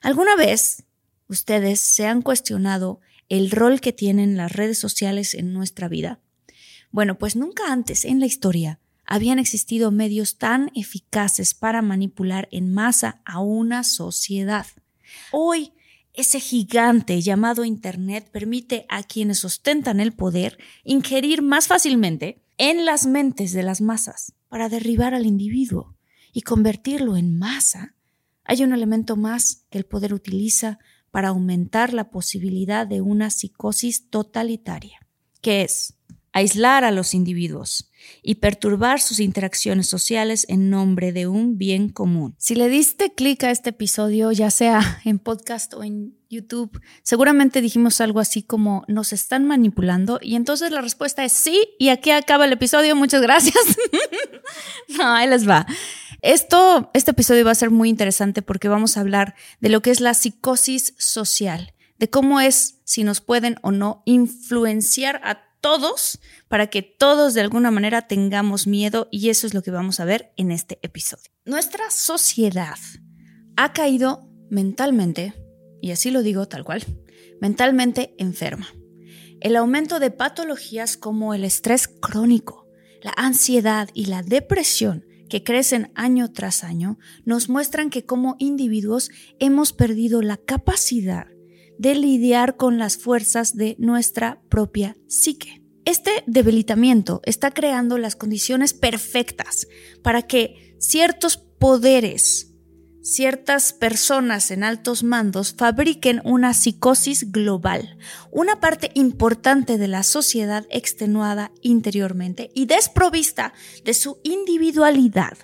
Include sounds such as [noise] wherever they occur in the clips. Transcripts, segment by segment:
¿Alguna vez ustedes se han cuestionado el rol que tienen las redes sociales en nuestra vida? Bueno, pues nunca antes en la historia habían existido medios tan eficaces para manipular en masa a una sociedad. Hoy, ese gigante llamado Internet permite a quienes ostentan el poder ingerir más fácilmente en las mentes de las masas para derribar al individuo y convertirlo en masa. Hay un elemento más que el poder utiliza para aumentar la posibilidad de una psicosis totalitaria, que es aislar a los individuos y perturbar sus interacciones sociales en nombre de un bien común. Si le diste clic a este episodio, ya sea en podcast o en YouTube, seguramente dijimos algo así como nos están manipulando y entonces la respuesta es sí y aquí acaba el episodio, muchas gracias. [laughs] no, ahí les va. Esto, este episodio va a ser muy interesante porque vamos a hablar de lo que es la psicosis social, de cómo es si nos pueden o no influenciar a todos para que todos de alguna manera tengamos miedo y eso es lo que vamos a ver en este episodio. Nuestra sociedad ha caído mentalmente, y así lo digo tal cual, mentalmente enferma. El aumento de patologías como el estrés crónico, la ansiedad y la depresión que crecen año tras año nos muestran que como individuos hemos perdido la capacidad de lidiar con las fuerzas de nuestra propia psique. Este debilitamiento está creando las condiciones perfectas para que ciertos poderes, ciertas personas en altos mandos fabriquen una psicosis global, una parte importante de la sociedad extenuada interiormente y desprovista de su individualidad.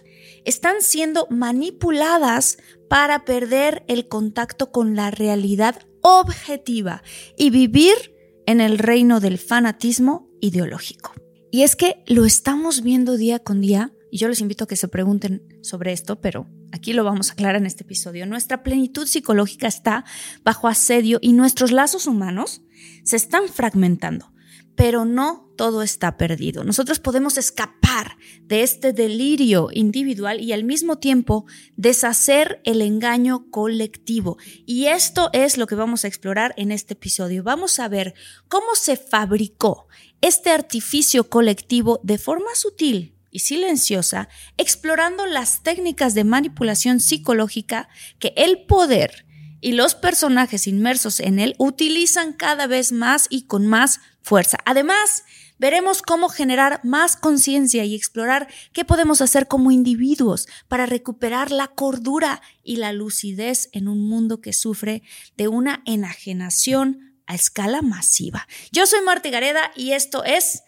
Están siendo manipuladas para perder el contacto con la realidad objetiva y vivir en el reino del fanatismo ideológico. Y es que lo estamos viendo día con día, y yo les invito a que se pregunten sobre esto, pero aquí lo vamos a aclarar en este episodio. Nuestra plenitud psicológica está bajo asedio y nuestros lazos humanos se están fragmentando, pero no todo está perdido. Nosotros podemos escapar de este delirio individual y al mismo tiempo deshacer el engaño colectivo. Y esto es lo que vamos a explorar en este episodio. Vamos a ver cómo se fabricó este artificio colectivo de forma sutil y silenciosa, explorando las técnicas de manipulación psicológica que el poder y los personajes inmersos en él utilizan cada vez más y con más fuerza. Además, veremos cómo generar más conciencia y explorar qué podemos hacer como individuos para recuperar la cordura y la lucidez en un mundo que sufre de una enajenación a escala masiva. Yo soy Marta Gareda y esto es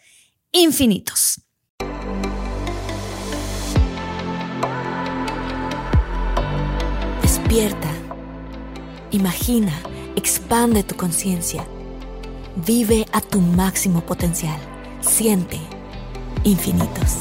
Infinitos. Despierta. Imagina, expande tu conciencia. Vive a tu máximo potencial. Siente infinitos.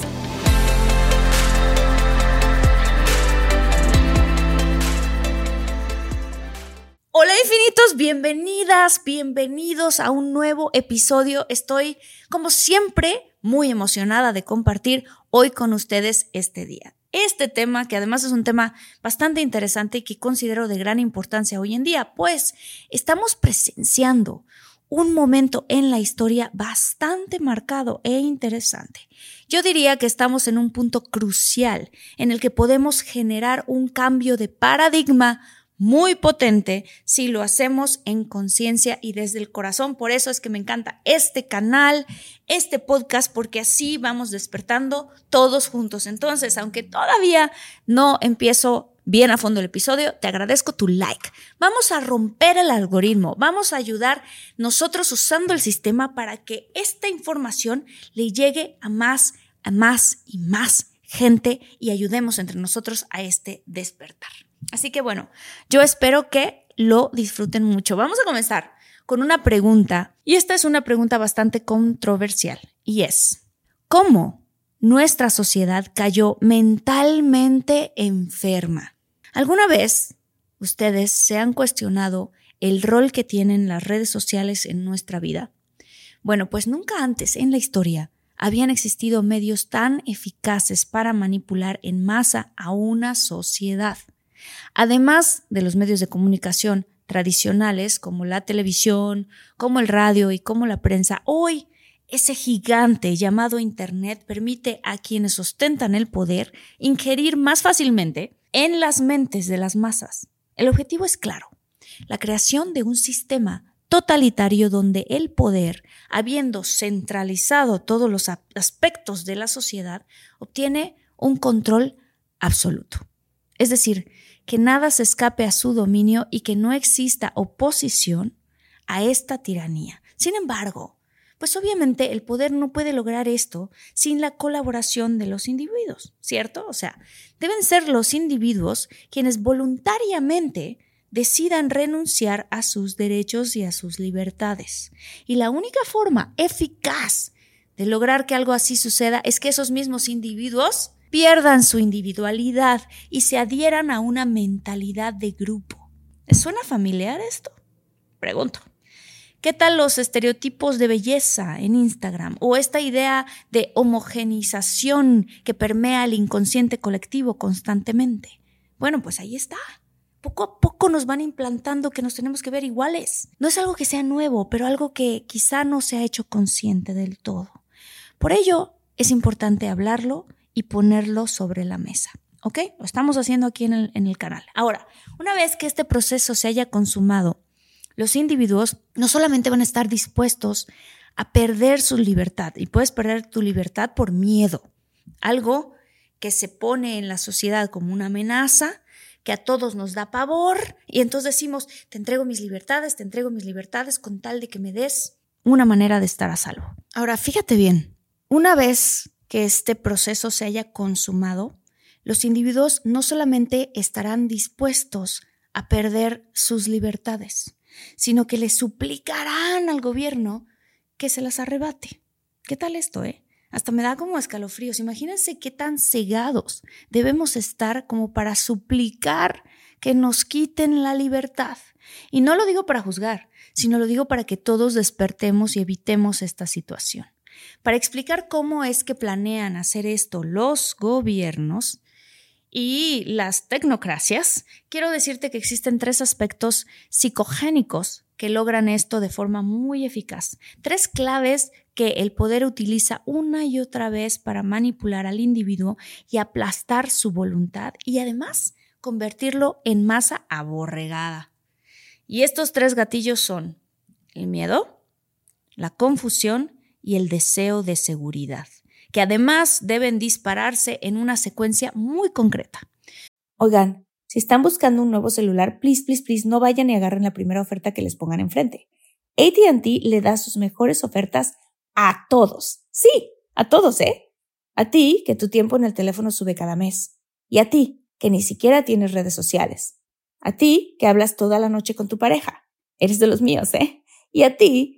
Hola infinitos, bienvenidas, bienvenidos a un nuevo episodio. Estoy, como siempre, muy emocionada de compartir hoy con ustedes este día. Este tema, que además es un tema bastante interesante y que considero de gran importancia hoy en día, pues estamos presenciando un momento en la historia bastante marcado e interesante. Yo diría que estamos en un punto crucial en el que podemos generar un cambio de paradigma muy potente si lo hacemos en conciencia y desde el corazón. Por eso es que me encanta este canal, este podcast, porque así vamos despertando todos juntos. Entonces, aunque todavía no empiezo bien a fondo el episodio, te agradezco tu like. Vamos a romper el algoritmo, vamos a ayudar nosotros usando el sistema para que esta información le llegue a más, a más y más gente y ayudemos entre nosotros a este despertar. Así que bueno, yo espero que lo disfruten mucho. Vamos a comenzar con una pregunta y esta es una pregunta bastante controversial y es, ¿cómo nuestra sociedad cayó mentalmente enferma? ¿Alguna vez ustedes se han cuestionado el rol que tienen las redes sociales en nuestra vida? Bueno, pues nunca antes en la historia habían existido medios tan eficaces para manipular en masa a una sociedad. Además de los medios de comunicación tradicionales como la televisión, como el radio y como la prensa, hoy ese gigante llamado Internet permite a quienes ostentan el poder ingerir más fácilmente en las mentes de las masas. El objetivo es claro, la creación de un sistema totalitario donde el poder, habiendo centralizado todos los aspectos de la sociedad, obtiene un control absoluto. Es decir, que nada se escape a su dominio y que no exista oposición a esta tiranía. Sin embargo, pues obviamente el poder no puede lograr esto sin la colaboración de los individuos, ¿cierto? O sea, deben ser los individuos quienes voluntariamente decidan renunciar a sus derechos y a sus libertades. Y la única forma eficaz de lograr que algo así suceda es que esos mismos individuos pierdan su individualidad y se adhieran a una mentalidad de grupo. ¿Les suena familiar esto? Pregunto. ¿Qué tal los estereotipos de belleza en Instagram o esta idea de homogenización que permea el inconsciente colectivo constantemente? Bueno, pues ahí está. Poco a poco nos van implantando que nos tenemos que ver iguales. No es algo que sea nuevo, pero algo que quizá no se ha hecho consciente del todo. Por ello, es importante hablarlo y ponerlo sobre la mesa. ¿Ok? Lo estamos haciendo aquí en el, en el canal. Ahora, una vez que este proceso se haya consumado, los individuos no solamente van a estar dispuestos a perder su libertad, y puedes perder tu libertad por miedo, algo que se pone en la sociedad como una amenaza, que a todos nos da pavor, y entonces decimos, te entrego mis libertades, te entrego mis libertades con tal de que me des una manera de estar a salvo. Ahora, fíjate bien, una vez que este proceso se haya consumado, los individuos no solamente estarán dispuestos a perder sus libertades, sino que le suplicarán al gobierno que se las arrebate. ¿Qué tal esto, eh? Hasta me da como escalofríos. Imagínense qué tan cegados debemos estar como para suplicar que nos quiten la libertad. Y no lo digo para juzgar, sino lo digo para que todos despertemos y evitemos esta situación. Para explicar cómo es que planean hacer esto los gobiernos y las tecnocracias, quiero decirte que existen tres aspectos psicogénicos que logran esto de forma muy eficaz. Tres claves que el poder utiliza una y otra vez para manipular al individuo y aplastar su voluntad y además convertirlo en masa aborregada. Y estos tres gatillos son el miedo, la confusión y el deseo de seguridad, que además deben dispararse en una secuencia muy concreta. Oigan, si están buscando un nuevo celular, please, please, please, no vayan y agarren la primera oferta que les pongan enfrente. ATT le da sus mejores ofertas a todos. Sí, a todos, ¿eh? A ti, que tu tiempo en el teléfono sube cada mes. Y a ti, que ni siquiera tienes redes sociales. A ti, que hablas toda la noche con tu pareja. Eres de los míos, ¿eh? Y a ti,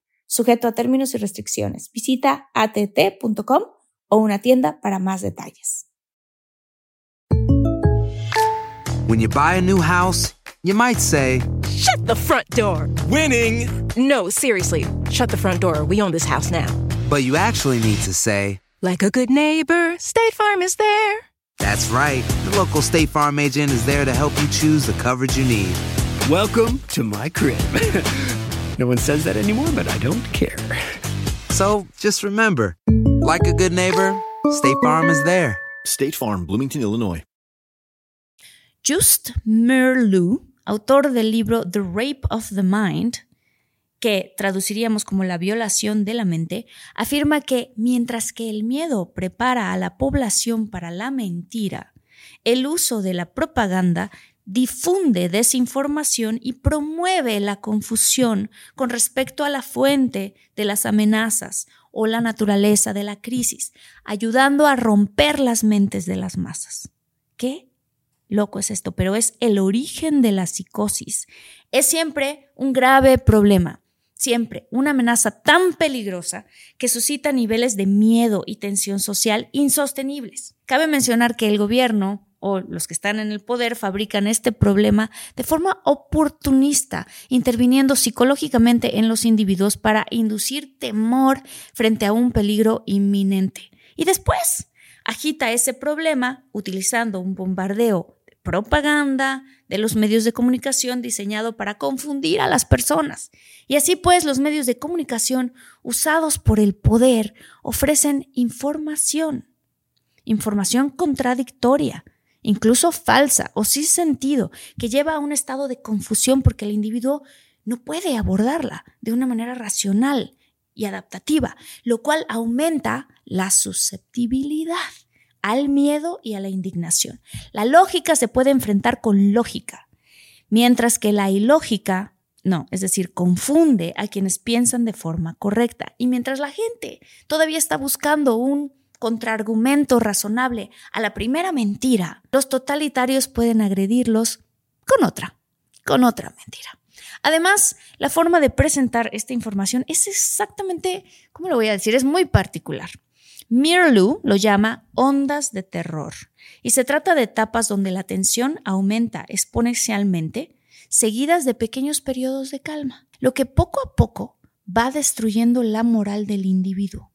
sujeto a términos y restricciones. Visita att.com o una tienda para más detalles. When you buy a new house, you might say, Shut the front door. Winning! No, seriously. Shut the front door. We own this house now. But you actually need to say, Like a good neighbor, State Farm is there. that's right. The local State Farm agent is there to help you choose the coverage you need. Welcome to my crib. [laughs] no one says that anymore, but I don't care. So just remember, like a good neighbor, State Farm is there. State Farm, Bloomington, Illinois. Just Merleau, autor del libro The Rape of the Mind, que traduciríamos como la violación de la mente, afirma que mientras que el miedo prepara a la población para la mentira, el uso de la propaganda difunde desinformación y promueve la confusión con respecto a la fuente de las amenazas o la naturaleza de la crisis, ayudando a romper las mentes de las masas. ¿Qué? loco es esto, pero es el origen de la psicosis. Es siempre un grave problema, siempre una amenaza tan peligrosa que suscita niveles de miedo y tensión social insostenibles. Cabe mencionar que el gobierno o los que están en el poder fabrican este problema de forma oportunista, interviniendo psicológicamente en los individuos para inducir temor frente a un peligro inminente. Y después agita ese problema utilizando un bombardeo propaganda de los medios de comunicación diseñado para confundir a las personas. Y así pues los medios de comunicación usados por el poder ofrecen información, información contradictoria, incluso falsa o sin sentido, que lleva a un estado de confusión porque el individuo no puede abordarla de una manera racional y adaptativa, lo cual aumenta la susceptibilidad al miedo y a la indignación. La lógica se puede enfrentar con lógica, mientras que la ilógica, no, es decir, confunde a quienes piensan de forma correcta. Y mientras la gente todavía está buscando un contraargumento razonable a la primera mentira, los totalitarios pueden agredirlos con otra, con otra mentira. Además, la forma de presentar esta información es exactamente, ¿cómo lo voy a decir? Es muy particular. Mirlu lo llama ondas de terror y se trata de etapas donde la tensión aumenta exponencialmente, seguidas de pequeños periodos de calma, lo que poco a poco va destruyendo la moral del individuo.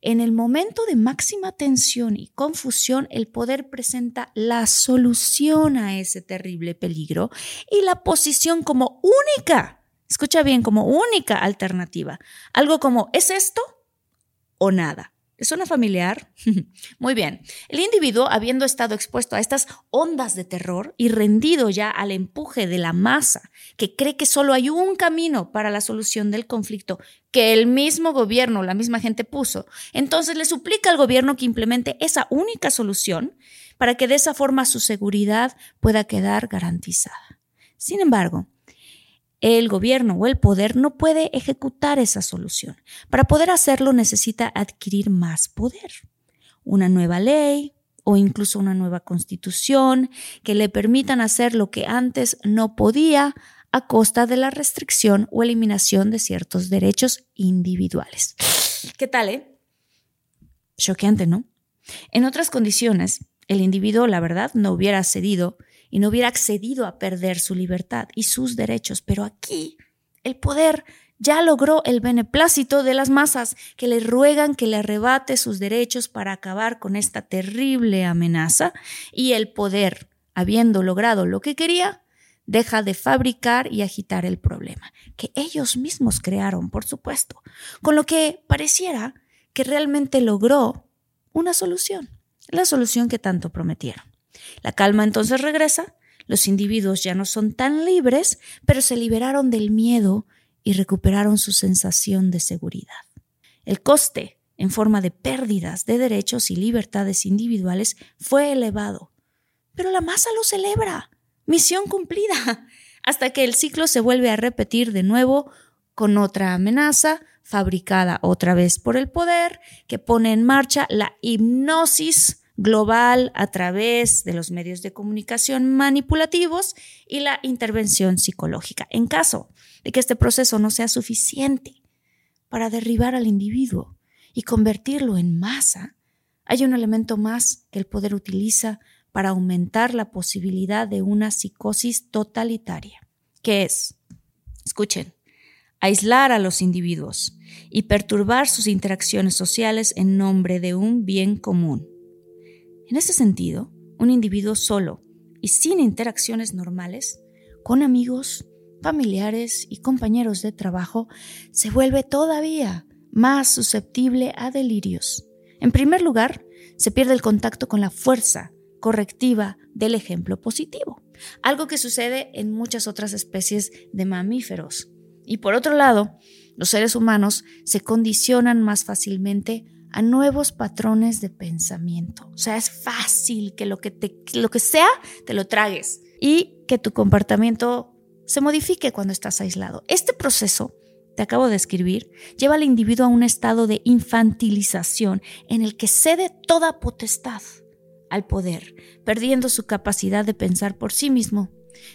En el momento de máxima tensión y confusión, el poder presenta la solución a ese terrible peligro y la posición como única, escucha bien, como única alternativa. Algo como, ¿es esto o nada? ¿Le suena familiar? [laughs] Muy bien. El individuo, habiendo estado expuesto a estas ondas de terror y rendido ya al empuje de la masa, que cree que solo hay un camino para la solución del conflicto que el mismo gobierno, la misma gente puso, entonces le suplica al gobierno que implemente esa única solución para que de esa forma su seguridad pueda quedar garantizada. Sin embargo, el gobierno o el poder no puede ejecutar esa solución. Para poder hacerlo necesita adquirir más poder. Una nueva ley o incluso una nueva constitución que le permitan hacer lo que antes no podía a costa de la restricción o eliminación de ciertos derechos individuales. ¿Qué tal, eh? Choqueante, ¿no? En otras condiciones, el individuo, la verdad, no hubiera cedido y no hubiera accedido a perder su libertad y sus derechos. Pero aquí el poder ya logró el beneplácito de las masas que le ruegan que le arrebate sus derechos para acabar con esta terrible amenaza y el poder, habiendo logrado lo que quería, deja de fabricar y agitar el problema, que ellos mismos crearon, por supuesto, con lo que pareciera que realmente logró una solución, la solución que tanto prometieron. La calma entonces regresa, los individuos ya no son tan libres, pero se liberaron del miedo y recuperaron su sensación de seguridad. El coste, en forma de pérdidas de derechos y libertades individuales, fue elevado. Pero la masa lo celebra. Misión cumplida. Hasta que el ciclo se vuelve a repetir de nuevo con otra amenaza, fabricada otra vez por el poder, que pone en marcha la hipnosis global a través de los medios de comunicación manipulativos y la intervención psicológica. En caso de que este proceso no sea suficiente para derribar al individuo y convertirlo en masa, hay un elemento más que el poder utiliza para aumentar la posibilidad de una psicosis totalitaria, que es Escuchen, aislar a los individuos y perturbar sus interacciones sociales en nombre de un bien común. En ese sentido, un individuo solo y sin interacciones normales, con amigos, familiares y compañeros de trabajo, se vuelve todavía más susceptible a delirios. En primer lugar, se pierde el contacto con la fuerza correctiva del ejemplo positivo, algo que sucede en muchas otras especies de mamíferos. Y por otro lado, los seres humanos se condicionan más fácilmente a nuevos patrones de pensamiento. O sea, es fácil que lo que, te, lo que sea te lo tragues y que tu comportamiento se modifique cuando estás aislado. Este proceso, te acabo de escribir, lleva al individuo a un estado de infantilización en el que cede toda potestad al poder, perdiendo su capacidad de pensar por sí mismo,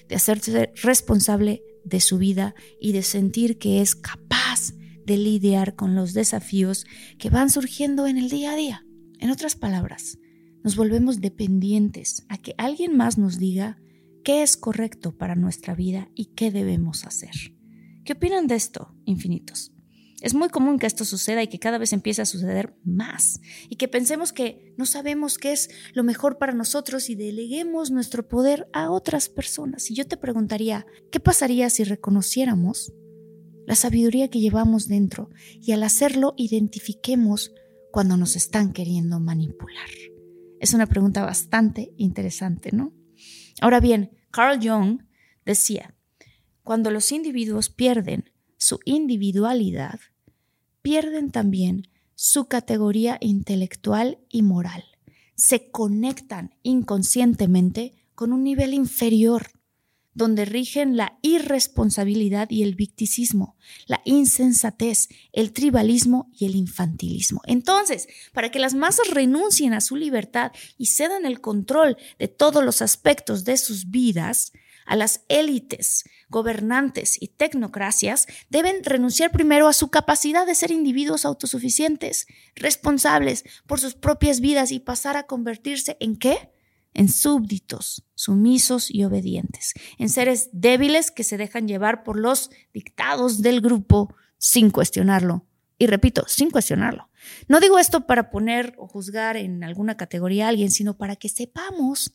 de hacerse responsable de su vida y de sentir que es capaz de lidiar con los desafíos que van surgiendo en el día a día. En otras palabras, nos volvemos dependientes a que alguien más nos diga qué es correcto para nuestra vida y qué debemos hacer. ¿Qué opinan de esto, infinitos? Es muy común que esto suceda y que cada vez empiece a suceder más y que pensemos que no sabemos qué es lo mejor para nosotros y deleguemos nuestro poder a otras personas. Y yo te preguntaría, ¿qué pasaría si reconociéramos la sabiduría que llevamos dentro y al hacerlo identifiquemos cuando nos están queriendo manipular? Es una pregunta bastante interesante, ¿no? Ahora bien, Carl Jung decía, cuando los individuos pierden su individualidad, pierden también su categoría intelectual y moral. Se conectan inconscientemente con un nivel inferior, donde rigen la irresponsabilidad y el victicismo, la insensatez, el tribalismo y el infantilismo. Entonces, para que las masas renuncien a su libertad y cedan el control de todos los aspectos de sus vidas, a las élites, gobernantes y tecnocracias deben renunciar primero a su capacidad de ser individuos autosuficientes, responsables por sus propias vidas y pasar a convertirse en qué? En súbditos, sumisos y obedientes, en seres débiles que se dejan llevar por los dictados del grupo sin cuestionarlo. Y repito, sin cuestionarlo. No digo esto para poner o juzgar en alguna categoría a alguien, sino para que sepamos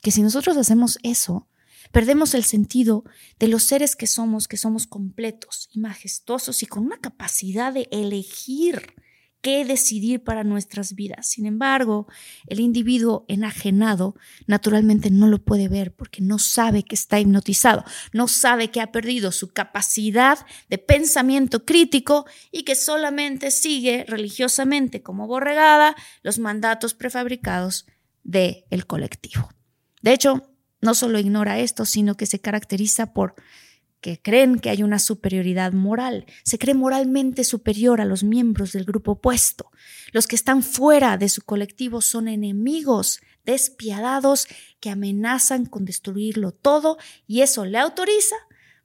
que si nosotros hacemos eso, Perdemos el sentido de los seres que somos, que somos completos y majestuosos y con una capacidad de elegir qué decidir para nuestras vidas. Sin embargo, el individuo enajenado naturalmente no lo puede ver porque no sabe que está hipnotizado, no sabe que ha perdido su capacidad de pensamiento crítico y que solamente sigue religiosamente como borregada los mandatos prefabricados del el colectivo. De hecho, no solo ignora esto, sino que se caracteriza por que creen que hay una superioridad moral, se cree moralmente superior a los miembros del grupo opuesto. Los que están fuera de su colectivo son enemigos despiadados que amenazan con destruirlo todo y eso le autoriza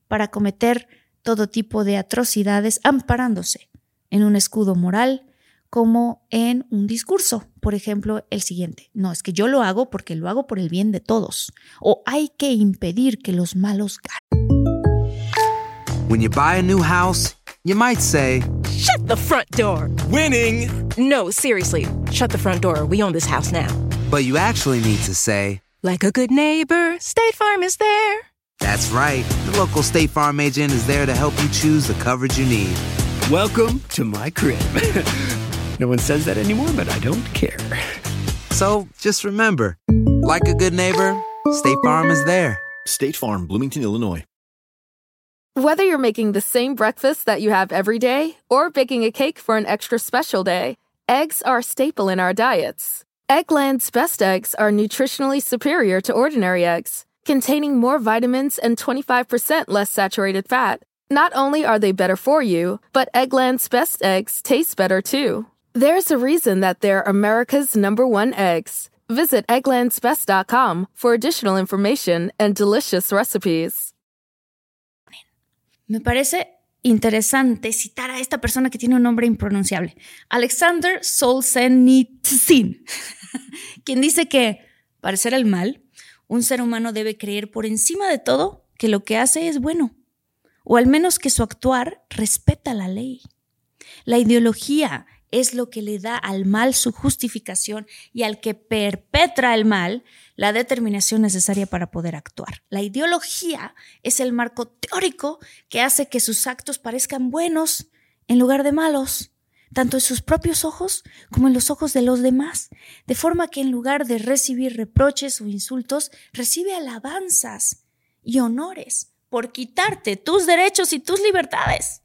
para cometer todo tipo de atrocidades amparándose en un escudo moral como en un discurso. Por ejemplo, el siguiente. No, es que yo lo hago porque lo hago por el bien de todos. O hay que impedir que los malos ganen. When you buy a new house, you might say, Shut the front door! Winning! No, seriously, shut the front door. We own this house now. but you actually need to say, Like a good neighbor, State Farm is there. That's right. The local State Farm agent is there to help you choose the coverage you need. Welcome to my crib. [laughs] no one says that anymore, but I don't care. So just remember, like a good neighbor, State Farm is there. State Farm, Bloomington, Illinois. Whether you're making the same breakfast that you have every day or baking a cake for an extra special day, eggs are a staple in our diets. Eggland's best eggs are nutritionally superior to ordinary eggs, containing more vitamins and 25% less saturated fat. Not only are they better for you, but Eggland's best eggs taste better too. There's a reason that they're America's number one eggs. Visit egglandsbest.com for additional information and delicious recipes. Me parece interesante citar a esta persona que tiene un nombre impronunciable, Alexander Solzhenitsyn, [laughs] quien dice que, para ser el mal, un ser humano debe creer por encima de todo que lo que hace es bueno. o al menos que su actuar respeta la ley. La ideología es lo que le da al mal su justificación y al que perpetra el mal la determinación necesaria para poder actuar. La ideología es el marco teórico que hace que sus actos parezcan buenos en lugar de malos, tanto en sus propios ojos como en los ojos de los demás, de forma que en lugar de recibir reproches o insultos, recibe alabanzas y honores por quitarte tus derechos y tus libertades.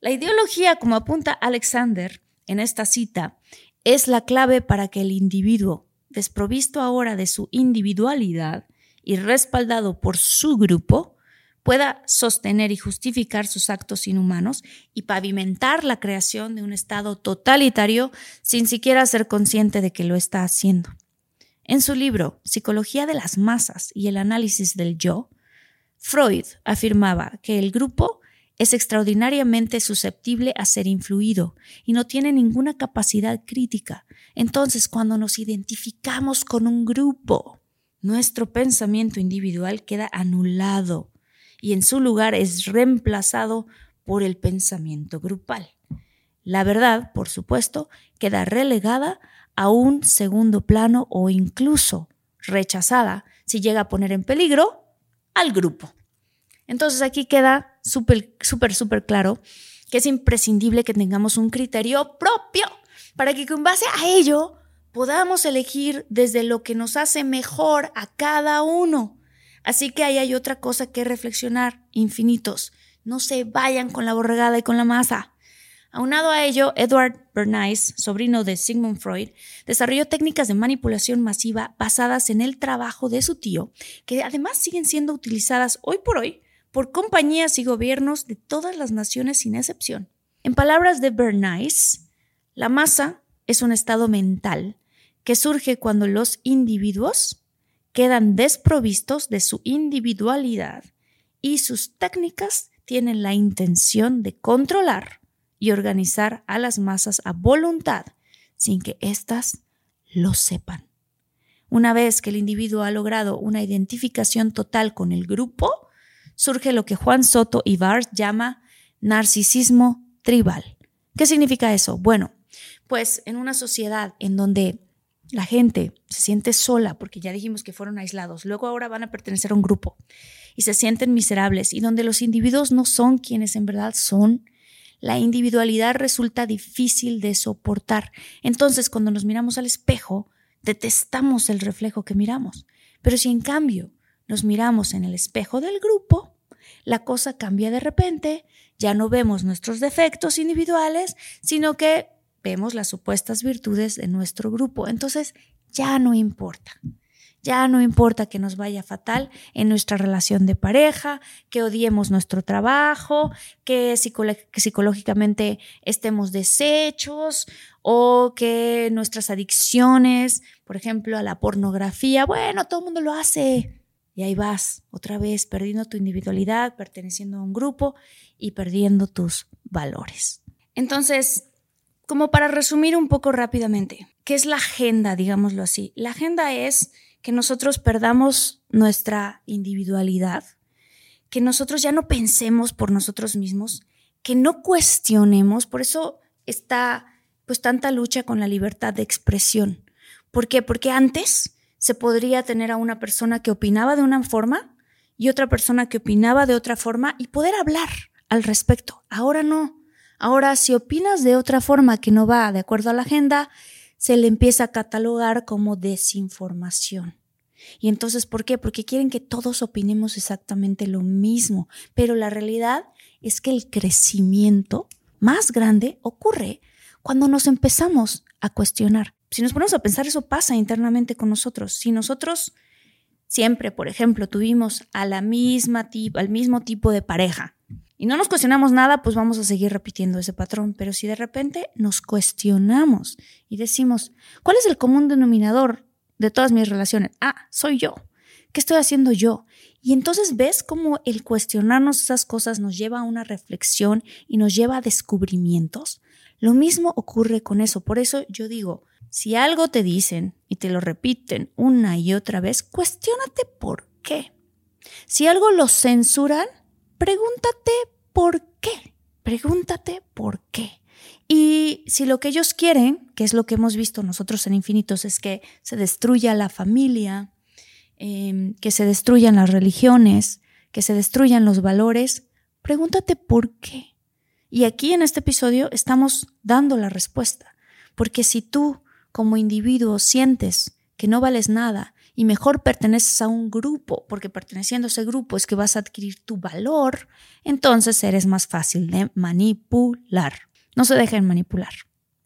La ideología, como apunta Alexander en esta cita, es la clave para que el individuo, desprovisto ahora de su individualidad y respaldado por su grupo, pueda sostener y justificar sus actos inhumanos y pavimentar la creación de un Estado totalitario sin siquiera ser consciente de que lo está haciendo. En su libro Psicología de las Masas y el Análisis del Yo, Freud afirmaba que el grupo es extraordinariamente susceptible a ser influido y no tiene ninguna capacidad crítica. Entonces, cuando nos identificamos con un grupo, nuestro pensamiento individual queda anulado y en su lugar es reemplazado por el pensamiento grupal. La verdad, por supuesto, queda relegada a un segundo plano o incluso rechazada si llega a poner en peligro al grupo. Entonces aquí queda súper, súper, súper claro que es imprescindible que tengamos un criterio propio para que con base a ello podamos elegir desde lo que nos hace mejor a cada uno. Así que ahí hay otra cosa que reflexionar, infinitos. No se vayan con la borregada y con la masa. Aunado a ello, Edward Bernays, sobrino de Sigmund Freud, desarrolló técnicas de manipulación masiva basadas en el trabajo de su tío, que además siguen siendo utilizadas hoy por hoy por compañías y gobiernos de todas las naciones sin excepción. En palabras de Bernays, la masa es un estado mental que surge cuando los individuos quedan desprovistos de su individualidad y sus técnicas tienen la intención de controlar y organizar a las masas a voluntad sin que éstas lo sepan. Una vez que el individuo ha logrado una identificación total con el grupo, surge lo que Juan Soto y Bars llama narcisismo tribal. ¿Qué significa eso? Bueno, pues en una sociedad en donde la gente se siente sola porque ya dijimos que fueron aislados, luego ahora van a pertenecer a un grupo y se sienten miserables y donde los individuos no son quienes en verdad son, la individualidad resulta difícil de soportar. Entonces, cuando nos miramos al espejo, detestamos el reflejo que miramos. Pero si en cambio nos miramos en el espejo del grupo, la cosa cambia de repente, ya no vemos nuestros defectos individuales, sino que vemos las supuestas virtudes de nuestro grupo. Entonces, ya no importa. Ya no importa que nos vaya fatal en nuestra relación de pareja, que odiemos nuestro trabajo, que, psicológicamente estemos deshechos o que nuestras adicciones, por ejemplo, a la pornografía, bueno, todo el mundo lo hace. Y ahí vas, otra vez, perdiendo tu individualidad, perteneciendo a un grupo y perdiendo tus valores. Entonces, como para resumir un poco rápidamente, ¿qué es la agenda, digámoslo así? La agenda es que nosotros perdamos nuestra individualidad, que nosotros ya no pensemos por nosotros mismos, que no cuestionemos, por eso está pues tanta lucha con la libertad de expresión. ¿Por qué? Porque antes se podría tener a una persona que opinaba de una forma y otra persona que opinaba de otra forma y poder hablar al respecto. Ahora no. Ahora, si opinas de otra forma que no va de acuerdo a la agenda, se le empieza a catalogar como desinformación. Y entonces, ¿por qué? Porque quieren que todos opinemos exactamente lo mismo. Pero la realidad es que el crecimiento más grande ocurre cuando nos empezamos a cuestionar. Si nos ponemos a pensar, eso pasa internamente con nosotros. Si nosotros siempre, por ejemplo, tuvimos al mismo tipo de pareja y no nos cuestionamos nada, pues vamos a seguir repitiendo ese patrón. Pero si de repente nos cuestionamos y decimos, ¿cuál es el común denominador de todas mis relaciones? Ah, soy yo. ¿Qué estoy haciendo yo? Y entonces ves cómo el cuestionarnos esas cosas nos lleva a una reflexión y nos lleva a descubrimientos. Lo mismo ocurre con eso. Por eso yo digo, si algo te dicen y te lo repiten una y otra vez, cuestiónate por qué. Si algo lo censuran, pregúntate por qué. Pregúntate por qué. Y si lo que ellos quieren, que es lo que hemos visto nosotros en Infinitos, es que se destruya la familia, em, que se destruyan las religiones, que se destruyan los valores, pregúntate por qué. Y aquí en este episodio estamos dando la respuesta. Porque si tú como individuo sientes que no vales nada y mejor perteneces a un grupo, porque perteneciendo a ese grupo es que vas a adquirir tu valor, entonces eres más fácil de manipular. No se dejen manipular.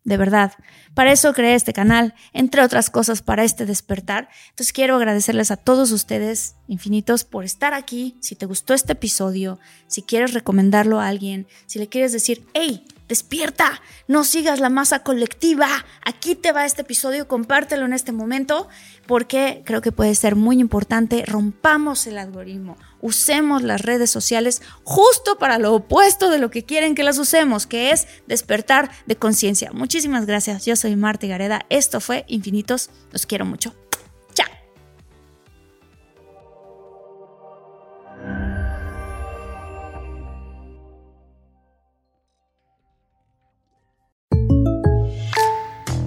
De verdad, para eso creé este canal, entre otras cosas para este despertar. Entonces quiero agradecerles a todos ustedes infinitos por estar aquí. Si te gustó este episodio, si quieres recomendarlo a alguien, si le quieres decir, hey, despierta, no sigas la masa colectiva, aquí te va este episodio, compártelo en este momento, porque creo que puede ser muy importante, rompamos el algoritmo, usemos las redes sociales justo para lo opuesto de lo que quieren que las usemos, que es despertar de conciencia. Muchísimas gracias, yo soy Marta Gareda, esto fue Infinitos, los quiero mucho.